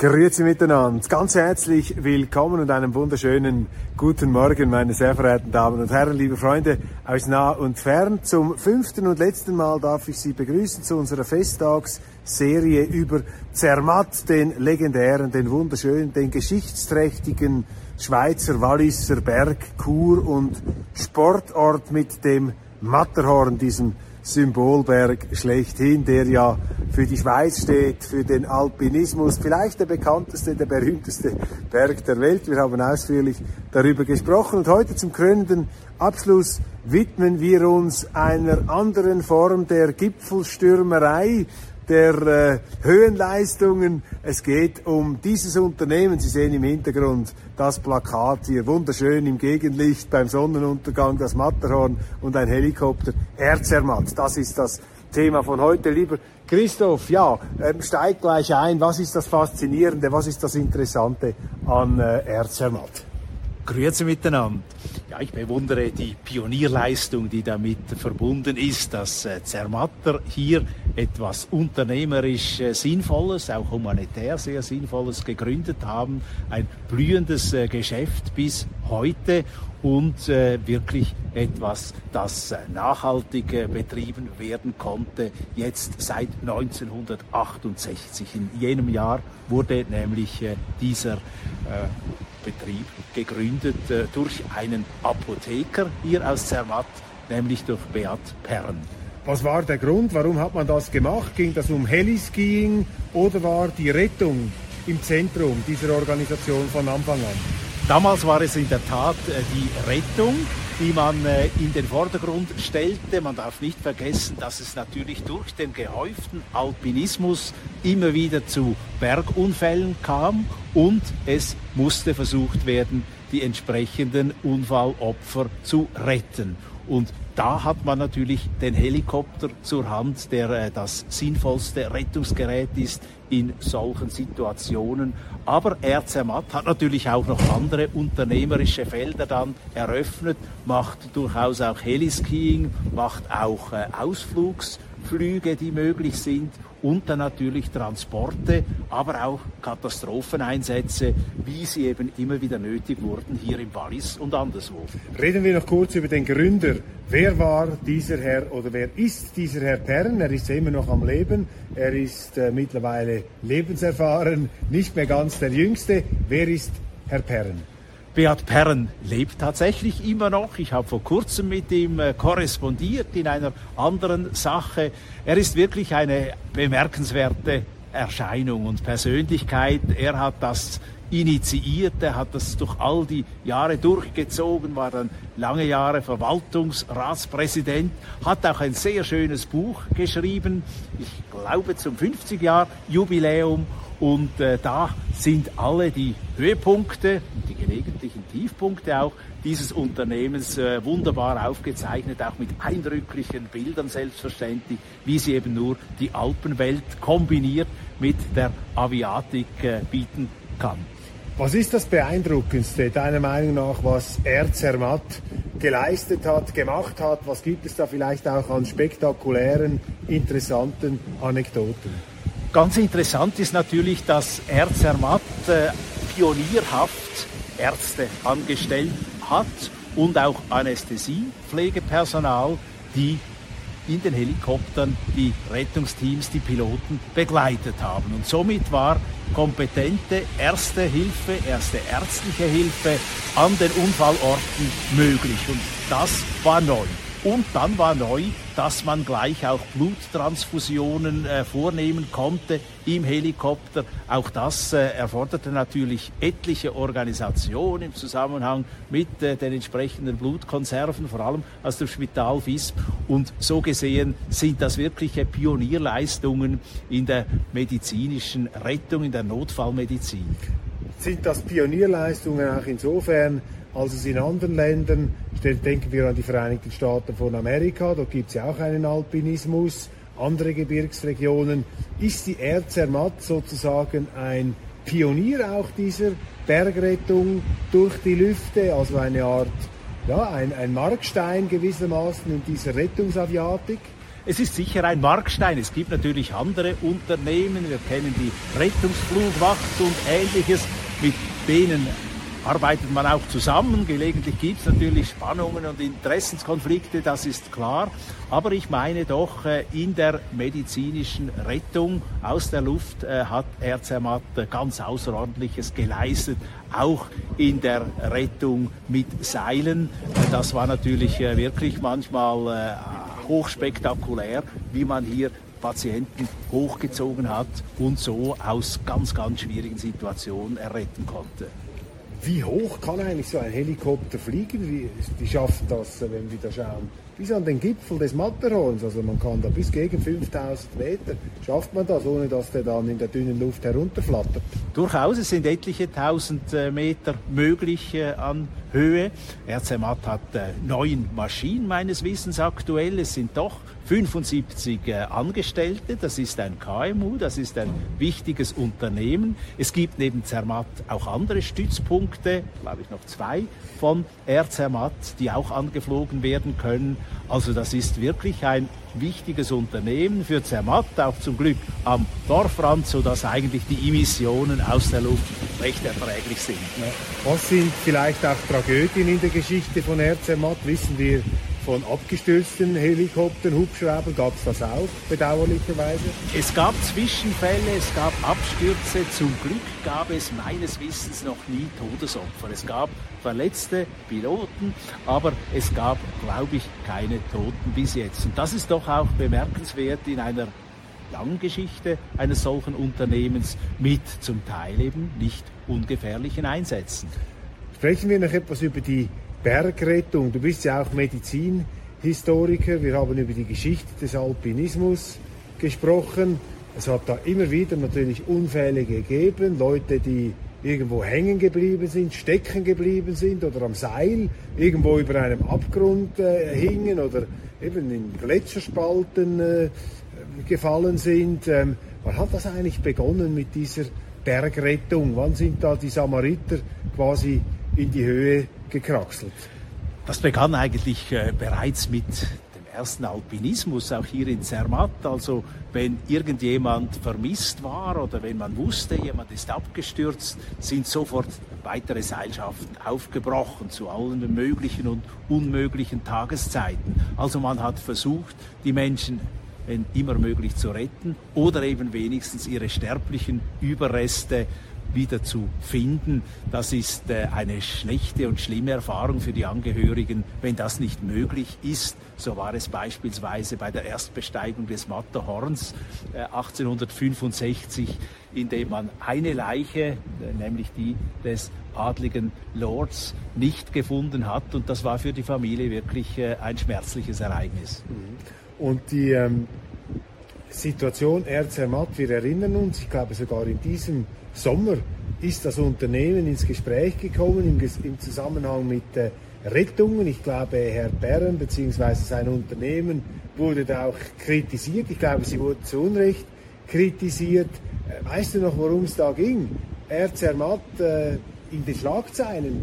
Grüezi miteinander. Ganz herzlich willkommen und einen wunderschönen guten Morgen, meine sehr verehrten Damen und Herren, liebe Freunde aus nah und fern. Zum fünften und letzten Mal darf ich Sie begrüßen zu unserer Festtagsserie über Zermatt, den legendären, den wunderschönen, den geschichtsträchtigen Schweizer Walliser Berg, Kur und Sportort mit dem Matterhorn, diesem Symbolberg schlechthin, der ja für die Schweiz steht, für den Alpinismus, vielleicht der bekannteste, der berühmteste Berg der Welt. Wir haben ausführlich darüber gesprochen. Und heute zum krönenden Abschluss widmen wir uns einer anderen Form der Gipfelstürmerei, der äh, Höhenleistungen. Es geht um dieses Unternehmen. Sie sehen im Hintergrund das Plakat hier wunderschön im Gegenlicht beim Sonnenuntergang, das Matterhorn und ein Helikopter. Erzermatt, das ist das Thema von heute. Lieber Christoph, ja, ähm, steig gleich ein. Was ist das Faszinierende, was ist das Interessante an äh, Erzermatt? Grüezi miteinander. Ja, ich bewundere die Pionierleistung, die damit verbunden ist, dass äh, Zermatter hier etwas unternehmerisch äh, Sinnvolles, auch humanitär sehr Sinnvolles gegründet haben. Ein blühendes äh, Geschäft bis heute und wirklich etwas, das nachhaltig betrieben werden konnte, jetzt seit 1968. In jenem Jahr wurde nämlich dieser Betrieb gegründet durch einen Apotheker hier aus Zermatt, nämlich durch Beat Perren. Was war der Grund? Warum hat man das gemacht? Ging das um Heliskiing oder war die Rettung im Zentrum dieser Organisation von Anfang an? Damals war es in der Tat äh, die Rettung, die man äh, in den Vordergrund stellte. Man darf nicht vergessen, dass es natürlich durch den gehäuften Alpinismus immer wieder zu Bergunfällen kam und es musste versucht werden, die entsprechenden Unfallopfer zu retten. Und da hat man natürlich den Helikopter zur Hand, der äh, das sinnvollste Rettungsgerät ist in solchen Situationen. Aber RZMAT hat natürlich auch noch andere unternehmerische Felder dann eröffnet, macht durchaus auch Heliskiing, macht auch äh, Ausflugsflüge, die möglich sind und dann natürlich Transporte, aber auch Katastropheneinsätze, wie sie eben immer wieder nötig wurden hier im Wallis und anderswo. Reden wir noch kurz über den Gründer. Wer war dieser Herr oder wer ist dieser Herr Pern? Er ist immer noch am Leben. Er ist äh, mittlerweile lebenserfahren, nicht mehr ganz der Jüngste. Wer ist Herr Pern? Beat Perren lebt tatsächlich immer noch. Ich habe vor kurzem mit ihm äh, korrespondiert in einer anderen Sache. Er ist wirklich eine bemerkenswerte Erscheinung und Persönlichkeit. Er hat das initiiert, er hat das durch all die Jahre durchgezogen, war dann lange Jahre Verwaltungsratspräsident, hat auch ein sehr schönes Buch geschrieben, ich glaube zum 50 Jahr Jubiläum und äh, da sind alle die Höhepunkte, die gelegentlichen Tiefpunkte auch dieses Unternehmens äh, wunderbar aufgezeichnet, auch mit eindrücklichen Bildern selbstverständlich, wie sie eben nur die Alpenwelt kombiniert mit der Aviatik äh, bieten kann. Was ist das Beeindruckendste deiner Meinung nach, was Erzermatt geleistet hat, gemacht hat? Was gibt es da vielleicht auch an spektakulären, interessanten Anekdoten? Ganz interessant ist natürlich, dass Erzermatt äh, pionierhaft Ärzte angestellt hat und auch Anästhesiepflegepersonal, die in den Helikoptern die Rettungsteams, die Piloten begleitet haben. Und somit war kompetente erste Hilfe, erste ärztliche Hilfe an den Unfallorten möglich. Und das war neu. Und dann war neu, dass man gleich auch Bluttransfusionen äh, vornehmen konnte im Helikopter. Auch das äh, erforderte natürlich etliche Organisationen im Zusammenhang mit äh, den entsprechenden Blutkonserven, vor allem aus dem Spital Visp. Und so gesehen sind das wirkliche Pionierleistungen in der medizinischen Rettung, in der Notfallmedizin. Sind das Pionierleistungen auch insofern, als es in anderen Ländern, denken wir an die Vereinigten Staaten von Amerika, dort gibt es ja auch einen Alpinismus, andere Gebirgsregionen. Ist die Air Zermatt sozusagen ein Pionier auch dieser Bergrettung durch die Lüfte, also eine Art, ja, ein, ein Markstein gewissermaßen in dieser Rettungsaviatik? Es ist sicher ein Markstein. Es gibt natürlich andere Unternehmen. Wir kennen die Rettungsflugwacht und ähnliches. Mit denen arbeitet man auch zusammen. Gelegentlich gibt es natürlich Spannungen und Interessenskonflikte, das ist klar. Aber ich meine doch, äh, in der medizinischen Rettung aus der Luft äh, hat Erzermatt ganz Außerordentliches geleistet, auch in der Rettung mit Seilen. Das war natürlich äh, wirklich manchmal hochspektakulär, wie man hier Patienten hochgezogen hat und so aus ganz, ganz schwierigen Situationen erretten konnte. Wie hoch kann eigentlich so ein Helikopter fliegen? Wie, die schaffen das, wenn wir da schauen, bis an den Gipfel des Matterhorns. Also man kann da bis gegen 5000 Meter, schafft man das, ohne dass der dann in der dünnen Luft herunterflattert? Durchaus, es sind etliche tausend äh, Meter möglich äh, an Höhe. RCMAT hat äh, neun Maschinen meines Wissens aktuell. Es sind doch 75 äh, Angestellte. Das ist ein KMU, das ist ein wichtiges Unternehmen. Es gibt neben Zermatt auch andere Stützpunkte, glaube ich noch zwei von Air Zermatt, die auch angeflogen werden können. Also das ist wirklich ein wichtiges Unternehmen für Zermatt, auch zum Glück am Dorfrand, sodass eigentlich die Emissionen aus der Luft recht erträglich sind. Was sind vielleicht auch Tragödien in der Geschichte von Air Zermatt? Wissen wir von abgestürzten Helikoptern, Hubschraubern, gab es das auch, bedauerlicherweise? Es gab Zwischenfälle, es gab Abstürze. Zum Glück gab es meines Wissens noch nie Todesopfer. Es gab verletzte Piloten, aber es gab, glaube ich, keine Toten bis jetzt. Und das ist doch auch bemerkenswert in einer langen Geschichte eines solchen Unternehmens mit zum Teil eben nicht ungefährlichen Einsätzen. Sprechen wir noch etwas über die Bergrettung. Du bist ja auch Medizinhistoriker. Wir haben über die Geschichte des Alpinismus gesprochen. Es hat da immer wieder natürlich Unfälle gegeben, Leute, die irgendwo hängen geblieben sind, stecken geblieben sind oder am Seil irgendwo über einem Abgrund äh, hingen oder eben in Gletscherspalten äh, gefallen sind. Ähm, wann hat das eigentlich begonnen mit dieser Bergrettung? Wann sind da die Samariter quasi in die Höhe gekraxelt? Das begann eigentlich äh, bereits mit dem ersten Alpinismus, auch hier in Zermatt. Also wenn irgendjemand vermisst war oder wenn man wusste, jemand ist abgestürzt, sind sofort weitere Seilschaften aufgebrochen zu allen möglichen und unmöglichen Tageszeiten. Also man hat versucht, die Menschen wenn immer möglich zu retten oder eben wenigstens ihre sterblichen Überreste wieder zu finden. Das ist äh, eine schlechte und schlimme Erfahrung für die Angehörigen, wenn das nicht möglich ist. So war es beispielsweise bei der Erstbesteigung des Matterhorns 1865, äh, in dem man eine Leiche, äh, nämlich die des adligen Lords, nicht gefunden hat. Und das war für die Familie wirklich ein schmerzliches Ereignis. Mhm. Und die ähm, Situation Erzermatt, wir erinnern uns, ich glaube sogar in diesem Sommer ist das Unternehmen ins Gespräch gekommen im, im Zusammenhang mit äh, Rettungen. Ich glaube, Herr Bern bzw. sein Unternehmen wurde da auch kritisiert. Ich glaube, sie wurde zu Unrecht kritisiert. Äh, weißt du noch, worum es da ging? Er zermatt äh, in den Schlagzeilen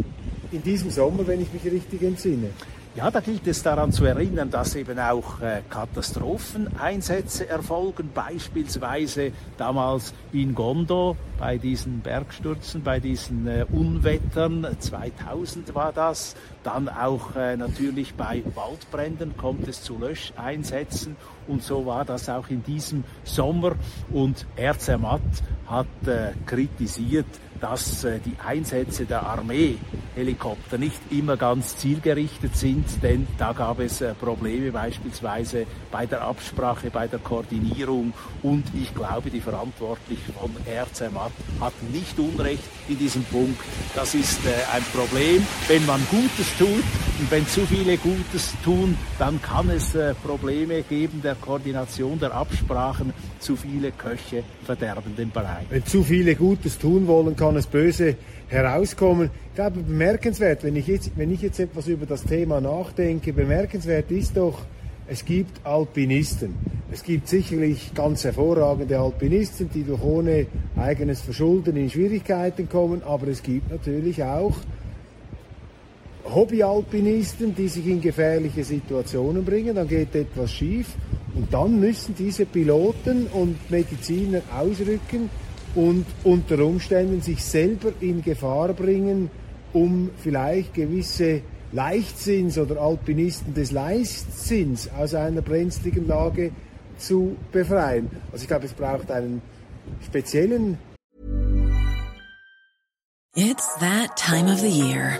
in diesem Sommer, wenn ich mich richtig entsinne. Ja, da gilt es daran zu erinnern, dass eben auch äh, Katastropheneinsätze erfolgen, beispielsweise damals in Gondo bei diesen Bergstürzen, bei diesen äh, Unwettern, 2000 war das, dann auch äh, natürlich bei Waldbränden kommt es zu Löscheinsätzen und so war das auch in diesem Sommer und Erzermatt hat äh, kritisiert, dass äh, die Einsätze der Armeehelikopter nicht immer ganz zielgerichtet sind, denn da gab es äh, Probleme beispielsweise bei der Absprache, bei der Koordinierung und ich glaube, die Verantwortlichen von RZMAT hatten nicht Unrecht in diesem Punkt. Das ist äh, ein Problem. Wenn man Gutes tut, Und wenn zu viele Gutes tun, dann kann es äh, Probleme geben der Koordination, der Absprachen. Zu viele Köche verderben den Brei. Wenn zu viele Gutes tun wollen, kann es böse herauskommen. Ich glaube, bemerkenswert, wenn ich jetzt, wenn ich jetzt etwas über das Thema nachdenke, bemerkenswert ist doch, es gibt Alpinisten. Es gibt sicherlich ganz hervorragende Alpinisten, die durch ohne eigenes Verschulden in Schwierigkeiten kommen, aber es gibt natürlich auch Hobbyalpinisten, die sich in gefährliche Situationen bringen, dann geht etwas schief und dann müssen diese Piloten und Mediziner ausrücken und unter Umständen sich selber in Gefahr bringen, um vielleicht gewisse Leichtsinns oder Alpinisten des Leichtsinns aus einer brenzligen Lage zu befreien. Also ich glaube, es braucht einen speziellen. It's that time of the year.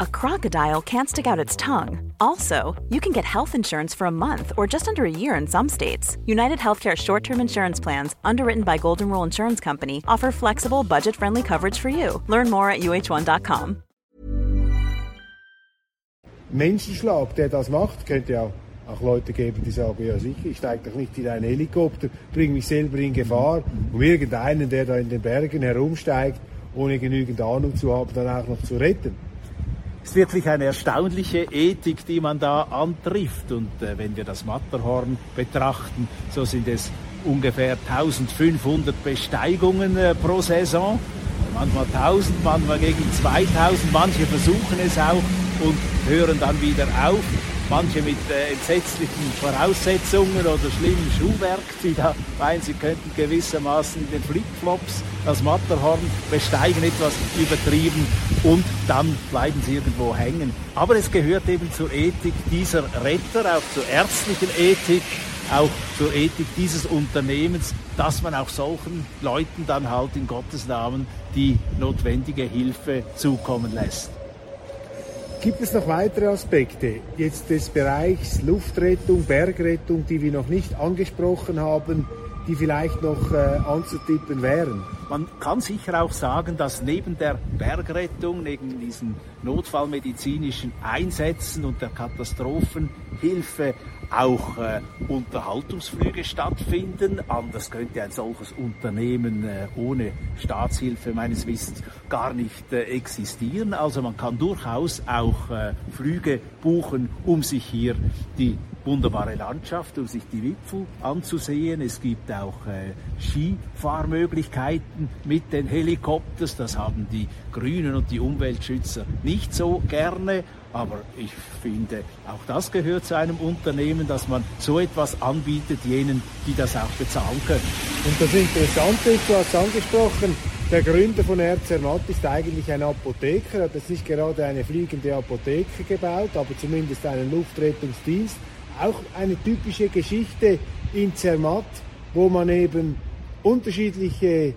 a crocodile can't stick out its tongue. Also, you can get health insurance for a month or just under a year in some states. United Healthcare short term insurance plans, underwritten by Golden Rule Insurance Company, offer flexible, budget friendly coverage for you. Learn more at uh1.com. Menschenschlag, der das macht, könnte ja auch Leute geben, die sagen, ja sicher, ich steige doch nicht in einen Helikopter, bringe mich selber in Gefahr, um irgendeinen, der da in den Bergen herumsteigt, ohne genügend Ahnung zu haben, dann auch noch zu retten. Ist wirklich eine erstaunliche Ethik, die man da antrifft. Und äh, wenn wir das Matterhorn betrachten, so sind es ungefähr 1500 Besteigungen äh, pro Saison. Manchmal 1000, manchmal gegen 2000. Manche versuchen es auch und hören dann wieder auf. Manche mit äh, entsetzlichen Voraussetzungen oder schlimmen Schuhwerk, die da meinen, sie könnten gewissermaßen in den Flipflops das Matterhorn besteigen, etwas übertrieben und dann bleiben sie irgendwo hängen. Aber es gehört eben zur Ethik dieser Retter, auch zur ärztlichen Ethik, auch zur Ethik dieses Unternehmens, dass man auch solchen Leuten dann halt in Gottes Namen die notwendige Hilfe zukommen lässt. Gibt es noch weitere Aspekte jetzt des Bereichs Luftrettung, Bergrettung, die wir noch nicht angesprochen haben, die vielleicht noch äh, anzutippen wären? Man kann sicher auch sagen, dass neben der Bergrettung, neben diesen notfallmedizinischen Einsätzen und der Katastrophenhilfe auch äh, Unterhaltungsflüge stattfinden. Anders könnte ein solches Unternehmen äh, ohne Staatshilfe meines Wissens gar nicht äh, existieren. Also man kann durchaus auch äh, Flüge buchen, um sich hier die wunderbare Landschaft, um sich die Wipfel anzusehen. Es gibt auch äh, Skifahrmöglichkeiten mit den Helikopters. Das haben die Grünen und die Umweltschützer nicht so gerne. Aber ich finde, auch das gehört zu einem Unternehmen, dass man so etwas anbietet jenen, die das auch bezahlen können. Und das Interessante ist, du hast angesprochen, der Gründer von Erzermatt ist eigentlich ein Apotheker, Er hat jetzt nicht gerade eine fliegende Apotheke gebaut, aber zumindest einen Luftrettungsdienst. Auch eine typische Geschichte in Zermatt, wo man eben unterschiedliche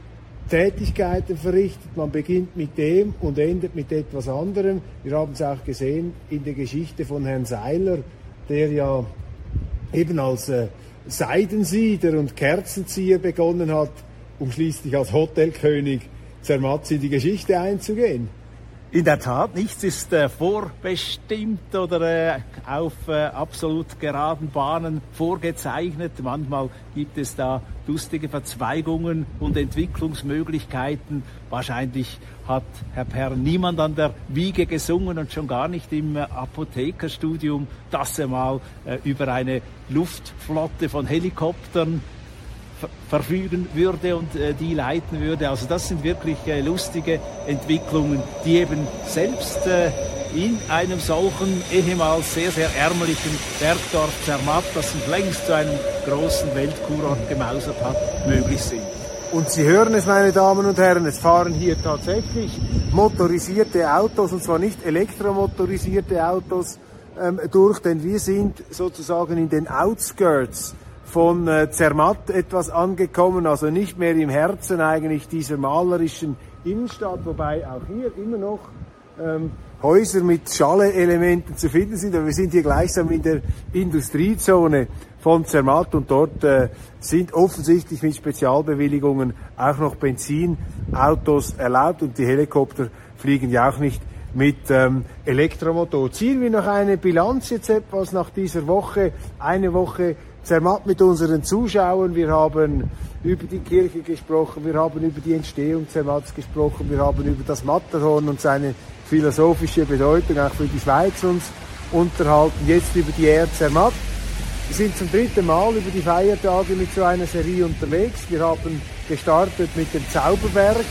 Tätigkeiten verrichtet. Man beginnt mit dem und endet mit etwas anderem. Wir haben es auch gesehen in der Geschichte von Herrn Seiler, der ja eben als äh, Seidensieder und Kerzenzieher begonnen hat, um schließlich als Hotelkönig Zermatt in die Geschichte einzugehen. In der Tat, nichts ist äh, vorbestimmt oder äh, auf äh, absolut geraden Bahnen vorgezeichnet. Manchmal gibt es da lustige Verzweigungen und Entwicklungsmöglichkeiten. Wahrscheinlich hat Herr Perr niemand an der Wiege gesungen und schon gar nicht im äh, Apothekerstudium, dass er mal äh, über eine Luftflotte von Helikoptern verfügen würde und äh, die leiten würde. Also das sind wirklich äh, lustige Entwicklungen, die eben selbst äh, in einem solchen ehemals sehr, sehr ärmlichen Bergdorf Zermatt, das sich längst zu einem großen Weltkurort gemausert hat, möglich sind. Und Sie hören es, meine Damen und Herren, es fahren hier tatsächlich motorisierte Autos, und zwar nicht elektromotorisierte Autos, ähm, durch, denn wir sind sozusagen in den Outskirts von äh, Zermatt etwas angekommen, also nicht mehr im Herzen eigentlich dieser malerischen Innenstadt, wobei auch hier immer noch ähm, Häuser mit Schale-Elementen zu finden sind, aber wir sind hier gleichsam in der Industriezone von Zermatt und dort äh, sind offensichtlich mit Spezialbewilligungen auch noch Benzinautos erlaubt und die Helikopter fliegen ja auch nicht mit ähm, Elektromotor. Ziehen wir noch eine Bilanz jetzt etwas nach dieser Woche, eine Woche Zermatt mit unseren Zuschauern. Wir haben über die Kirche gesprochen, wir haben über die Entstehung Zermatts gesprochen, wir haben über das Matterhorn und seine philosophische Bedeutung auch für die Schweiz uns unterhalten. Jetzt über die Erde Zermatt. Wir sind zum dritten Mal über die Feiertage mit so einer Serie unterwegs. Wir haben gestartet mit dem Zauberberg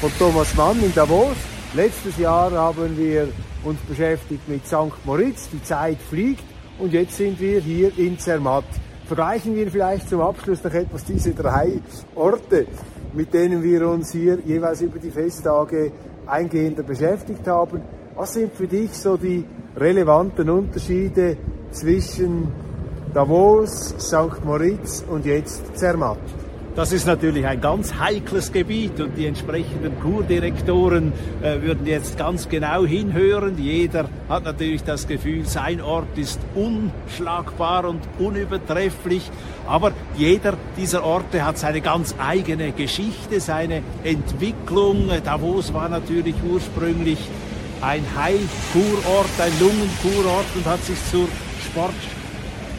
von Thomas Mann in Davos. Letztes Jahr haben wir uns beschäftigt mit St. Moritz. Die Zeit fliegt und jetzt sind wir hier in Zermatt. Vergleichen wir vielleicht zum Abschluss noch etwas diese drei Orte, mit denen wir uns hier jeweils über die Festtage eingehender beschäftigt haben. Was sind für dich so die relevanten Unterschiede zwischen Davos, St. Moritz und jetzt Zermatt? Das ist natürlich ein ganz heikles Gebiet und die entsprechenden Kurdirektoren äh, würden jetzt ganz genau hinhören. Jeder hat natürlich das Gefühl, sein Ort ist unschlagbar und unübertrefflich. Aber jeder dieser Orte hat seine ganz eigene Geschichte, seine Entwicklung. Davos war natürlich ursprünglich ein Heilkurort, ein Lungenkurort und hat sich zur Sport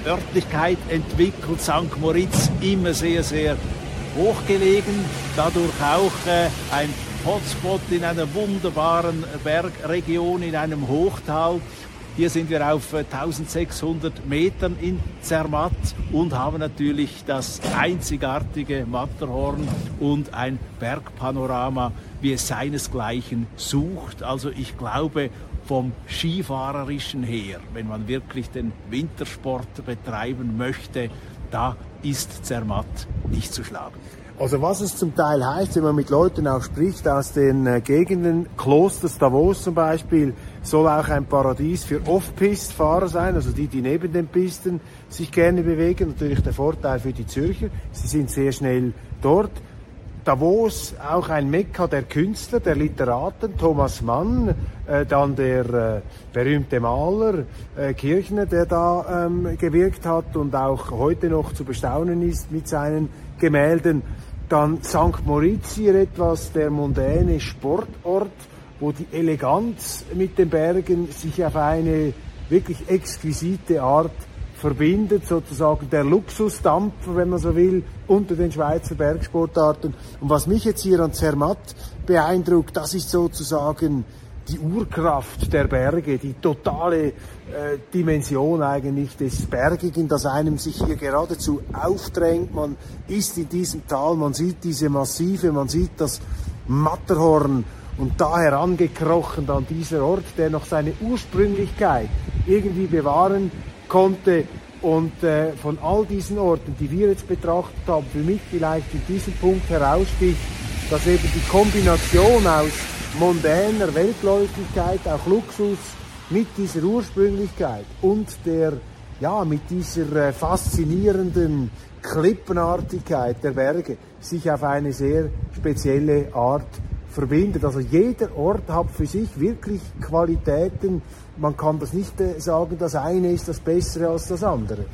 Örtlichkeit entwickelt. St. Moritz immer sehr, sehr hochgelegen, dadurch auch äh, ein Hotspot in einer wunderbaren Bergregion, in einem Hochtal. Hier sind wir auf 1600 äh, Metern in Zermatt und haben natürlich das einzigartige Matterhorn und ein Bergpanorama, wie es seinesgleichen sucht. Also ich glaube, vom Skifahrerischen her, wenn man wirklich den Wintersport betreiben möchte, da ist Zermatt nicht zu schlagen. Also was es zum Teil heißt, wenn man mit Leuten auch spricht aus den äh, Gegenden, Klosters Davos zum Beispiel, soll auch ein Paradies für Off-Pist-Fahrer sein, also die, die neben den Pisten sich gerne bewegen. Natürlich der Vorteil für die Zürcher, sie sind sehr schnell dort. Davos auch ein Mekka der Künstler, der Literaten, Thomas Mann, äh, dann der äh, berühmte Maler äh, Kirchner, der da ähm, gewirkt hat und auch heute noch zu bestaunen ist mit seinen Gemälden. Dann St. Moritz hier etwas der mondäne Sportort, wo die Eleganz mit den Bergen sich auf eine wirklich exquisite Art verbindet, sozusagen der Luxusdampfer, wenn man so will, unter den Schweizer Bergsportarten. Und was mich jetzt hier an Zermatt beeindruckt, das ist sozusagen die Urkraft der Berge, die totale äh, Dimension eigentlich des Bergigen, das einem sich hier geradezu aufdrängt. Man ist in diesem Tal, man sieht diese Massive, man sieht das Matterhorn und da herangekrochen dann dieser Ort, der noch seine Ursprünglichkeit irgendwie bewahren konnte. Und äh, von all diesen Orten, die wir jetzt betrachtet haben, für mich vielleicht in diesem Punkt heraussticht, dass eben die Kombination aus mondäner Weltläufigkeit, auch Luxus, mit dieser Ursprünglichkeit und der, ja, mit dieser äh, faszinierenden Klippenartigkeit der Berge sich auf eine sehr spezielle Art verbindet. Also jeder Ort hat für sich wirklich Qualitäten. Man kann das nicht äh, sagen, das eine ist das Bessere als das andere.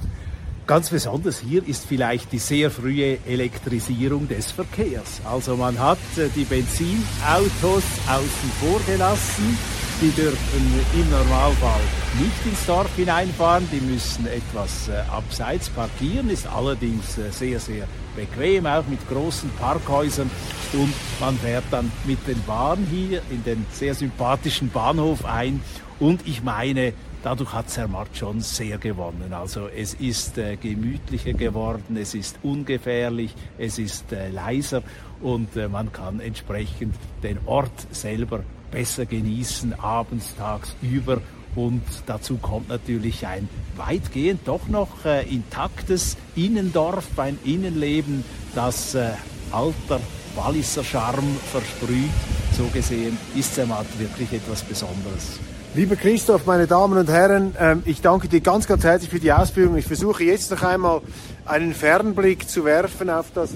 Ganz besonders hier ist vielleicht die sehr frühe Elektrisierung des Verkehrs. Also man hat äh, die Benzinautos außen vor gelassen. Die dürfen im Normalfall nicht ins Dorf hineinfahren, die müssen etwas äh, abseits parkieren, ist allerdings sehr, sehr bequem, auch mit großen Parkhäusern. Und man fährt dann mit den Bahnen hier in den sehr sympathischen Bahnhof ein. Und ich meine, dadurch hat Zermatt schon sehr gewonnen. Also es ist äh, gemütlicher geworden, es ist ungefährlich, es ist äh, leiser und äh, man kann entsprechend den Ort selber besser genießen, abends, tagsüber. Und dazu kommt natürlich ein weitgehend doch noch äh, intaktes Innendorf, ein Innenleben, das äh, alter Walliser Charme versprüht. So gesehen ist Zermatt wirklich etwas Besonderes. Lieber Christoph, meine Damen und Herren, ähm, ich danke dir ganz, ganz herzlich für die Ausführung. Ich versuche jetzt noch einmal einen Fernblick zu werfen auf das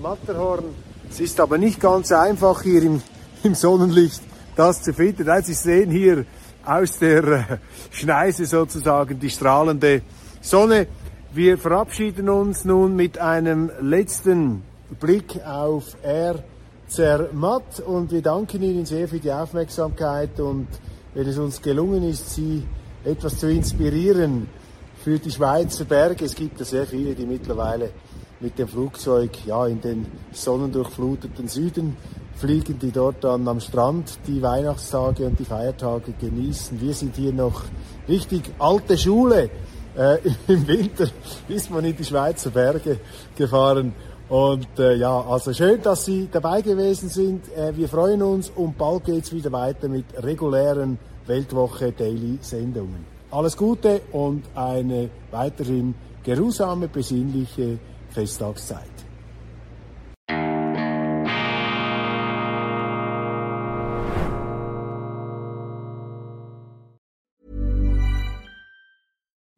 Matterhorn. Es ist aber nicht ganz einfach hier im, im Sonnenlicht das zu finden. Sie sehen hier aus der äh, Schneise sozusagen die strahlende Sonne. Wir verabschieden uns nun mit einem letzten Blick auf Air Zermatt und wir danken Ihnen sehr für die Aufmerksamkeit und wenn es uns gelungen ist, Sie etwas zu inspirieren für die Schweizer Berge. Es gibt ja sehr viele, die mittlerweile mit dem Flugzeug ja, in den sonnendurchfluteten Süden fliegen, die dort dann am Strand die Weihnachtstage und die Feiertage genießen. Wir sind hier noch richtig alte Schule. Äh, Im Winter ist man in die Schweizer Berge gefahren. Und äh, ja, also schön, dass Sie dabei gewesen sind. Äh, wir freuen uns und bald geht's wieder weiter mit regulären Weltwoche Daily Sendungen. Alles Gute und eine weiterhin geruhsame, besinnliche Festtagszeit.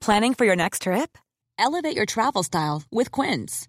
Planning for your next trip? Elevate your travel style with Quince.